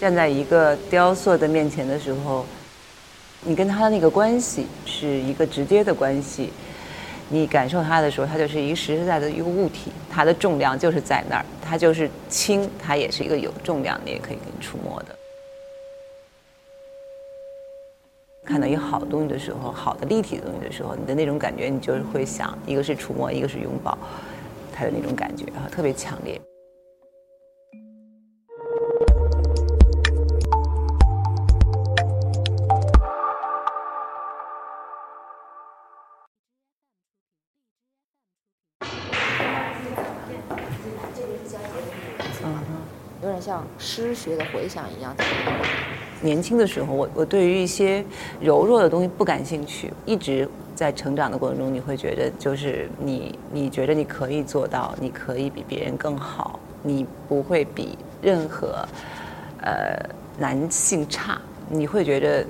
站在一个雕塑的面前的时候，你跟他的那个关系是一个直接的关系。你感受它的时候，它就是一个实实在在的一个物体，它的重量就是在那儿，它就是轻，它也是一个有重量，你也可以给你触摸的。看到一个好东西的时候，好的立体的东西的时候，你的那种感觉，你就是会想，一个是触摸，一个是拥抱，它的那种感觉啊，特别强烈。有点像诗学的回响一样。年轻的时候，我我对于一些柔弱的东西不感兴趣。一直在成长的过程中，你会觉得就是你你觉得你可以做到，你可以比别人更好，你不会比任何呃男性差。你会觉得，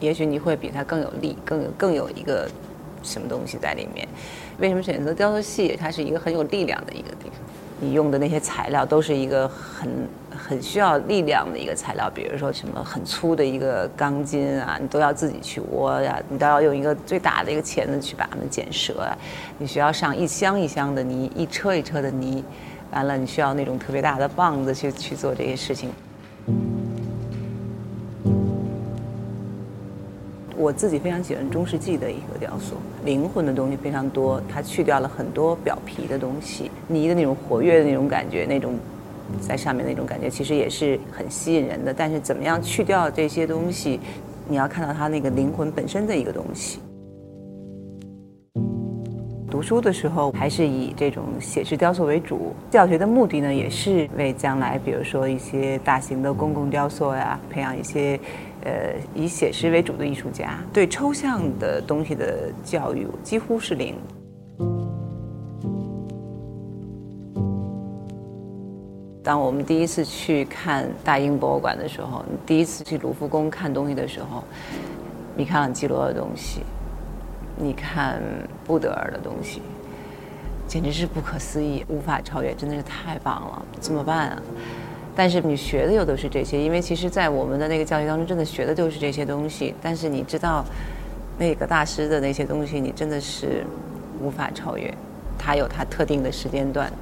也许你会比他更有力，更有更有一个什么东西在里面。为什么选择雕塑系？它是一个很有力量的一个地方。你用的那些材料都是一个很很需要力量的一个材料，比如说什么很粗的一个钢筋啊，你都要自己去窝呀，你都要用一个最大的一个钳子去把它们剪折啊，你需要上一箱一箱的泥，一车一车的泥，完了你需要那种特别大的棒子去去做这些事情。我自己非常喜欢中世纪的一个雕塑，灵魂的东西非常多，它去掉了很多表皮的东西，泥的那种活跃的那种感觉，那种在上面那种感觉，其实也是很吸引人的。但是怎么样去掉这些东西，你要看到它那个灵魂本身的一个东西。读书的时候还是以这种写实雕塑为主，教学的目的呢，也是为将来，比如说一些大型的公共雕塑呀，培养一些。呃，以写实为主的艺术家，对抽象的东西的教育几乎是零。当我们第一次去看大英博物馆的时候，第一次去卢浮宫看东西的时候，米开朗基罗的东西，你看布德尔的东西，简直是不可思议，无法超越，真的是太棒了，怎么办啊？但是你学的又都是这些，因为其实，在我们的那个教育当中，真的学的都是这些东西。但是你知道，那个大师的那些东西，你真的是无法超越。他有他特定的时间段，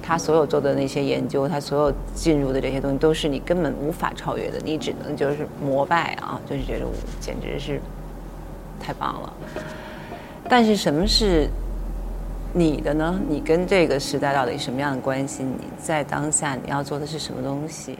他所有做的那些研究，他所有进入的这些东西，都是你根本无法超越的。你只能就是膜拜啊，就是觉得简直是太棒了。但是什么是？你的呢？你跟这个时代到底什么样的关系？你在当下你要做的是什么东西？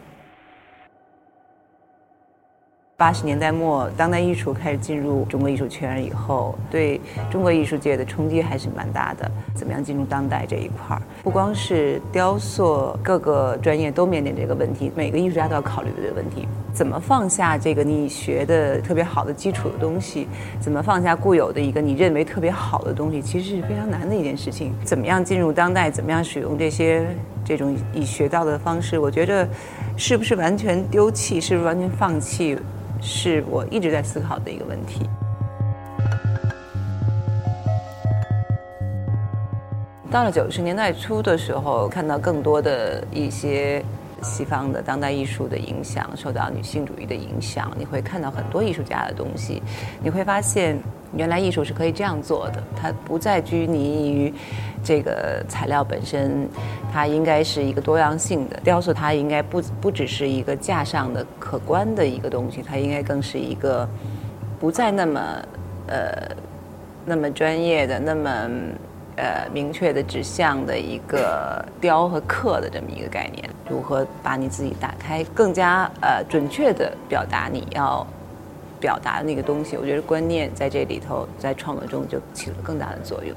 八十年代末，当代艺术开始进入中国艺术圈以后，对中国艺术界的冲击还是蛮大的。怎么样进入当代这一块儿？不光是雕塑，各个专业都面临这个问题，每个艺术家都要考虑的这个问题：怎么放下这个你学的特别好的基础的东西？怎么放下固有的一个你认为特别好的东西？其实是非常难的一件事情。怎么样进入当代？怎么样使用这些这种已学到的方式？我觉得，是不是完全丢弃？是不是完全放弃？是我一直在思考的一个问题。到了九十年代初的时候，看到更多的一些西方的当代艺术的影响，受到女性主义的影响，你会看到很多艺术家的东西，你会发现。原来艺术是可以这样做的，它不再拘泥于这个材料本身，它应该是一个多样性的雕塑，它应该不不只是一个架上的可观的一个东西，它应该更是一个不再那么呃那么专业的、那么呃明确的指向的一个雕和刻的这么一个概念。如何把你自己打开，更加呃准确的表达你要。表达的那个东西，我觉得观念在这里头，在创作中就起了更大的作用。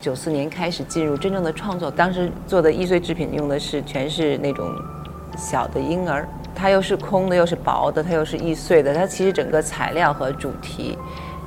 九四年开始进入真正的创作，当时做的易碎制品用的是全是那种小的婴儿，它又是空的，又是薄的，它又是易碎的，它其实整个材料和主题。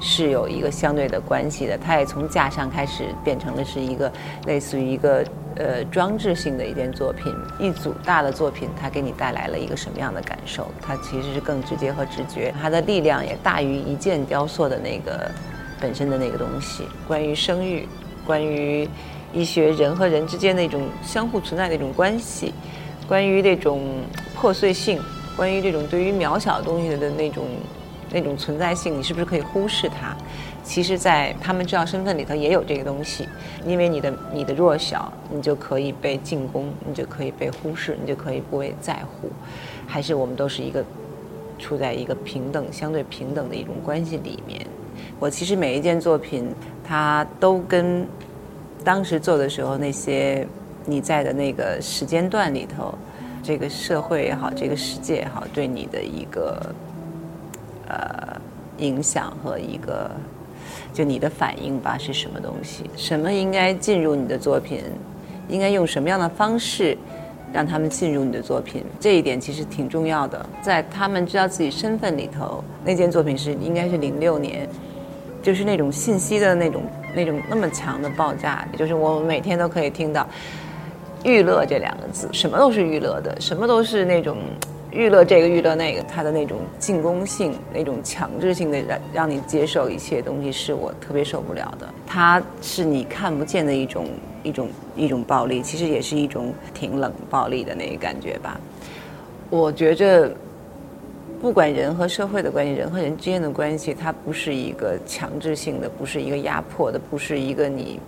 是有一个相对的关系的，它也从架上开始变成了是一个类似于一个呃装置性的一件作品，一组大的作品，它给你带来了一个什么样的感受？它其实是更直接和直觉，它的力量也大于一件雕塑的那个本身的那个东西。关于生育，关于医学人和人之间的一种相互存在的一种关系，关于那种破碎性，关于这种对于渺小东西的那种。那种存在性，你是不是可以忽视它？其实，在他们知道身份里头也有这个东西，因为你的你的弱小，你就可以被进攻，你就可以被忽视，你就可以不被在乎。还是我们都是一个处在一个平等、相对平等的一种关系里面。我其实每一件作品，它都跟当时做的时候那些你在的那个时间段里头，这个社会也好，这个世界也好，对你的一个。呃，影响和一个，就你的反应吧，是什么东西？什么应该进入你的作品？应该用什么样的方式让他们进入你的作品？这一点其实挺重要的。在他们知道自己身份里头，那件作品是应该是零六年，就是那种信息的那种那种那么强的爆炸，就是我每天都可以听到“娱乐”这两个字，什么都是娱乐的，什么都是那种。娱乐这个娱乐那个，它的那种进攻性、那种强制性的让让你接受一切东西，是我特别受不了的。它是你看不见的一种一种一种暴力，其实也是一种挺冷暴力的那个感觉吧。我觉着，不管人和社会的关系，人和人之间的关系，它不是一个强制性的，不是一个压迫的，不是一个你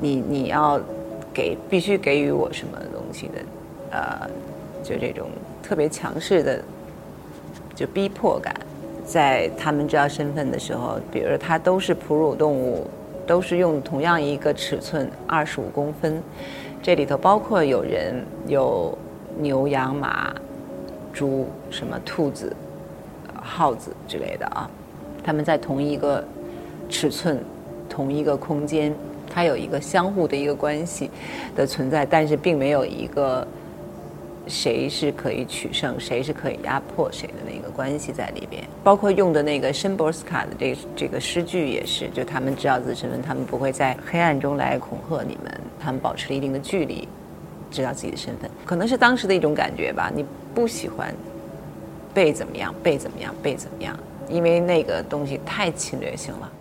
你你要给必须给予我什么东西的，呃，就这种。特别强势的，就逼迫感，在他们知道身份的时候，比如说它都是哺乳动物，都是用同样一个尺寸，二十五公分，这里头包括有人、有牛、羊、马、猪、什么兔子、耗子之类的啊，他们在同一个尺寸、同一个空间，它有一个相互的一个关系的存在，但是并没有一个。谁是可以取胜，谁是可以压迫谁的那个关系在里边，包括用的那个申波斯卡的这这个诗句也是，就他们知道自己身份，他们不会在黑暗中来恐吓你们，他们保持了一定的距离，知道自己的身份，可能是当时的一种感觉吧。你不喜欢被怎么样，被怎么样，被怎么样，因为那个东西太侵略性了。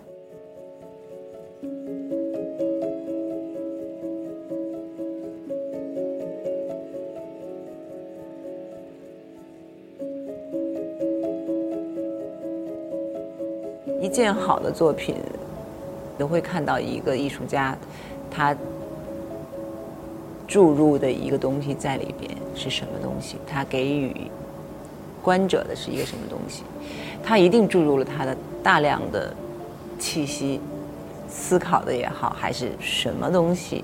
一件好的作品，都会看到一个艺术家，他注入的一个东西在里边是什么东西？他给予观者的是一个什么东西？他一定注入了他的大量的气息，思考的也好，还是什么东西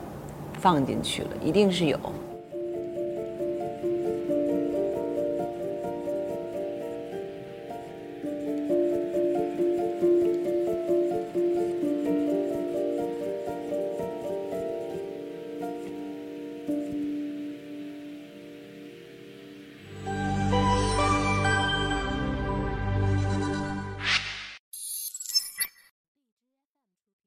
放进去了，一定是有。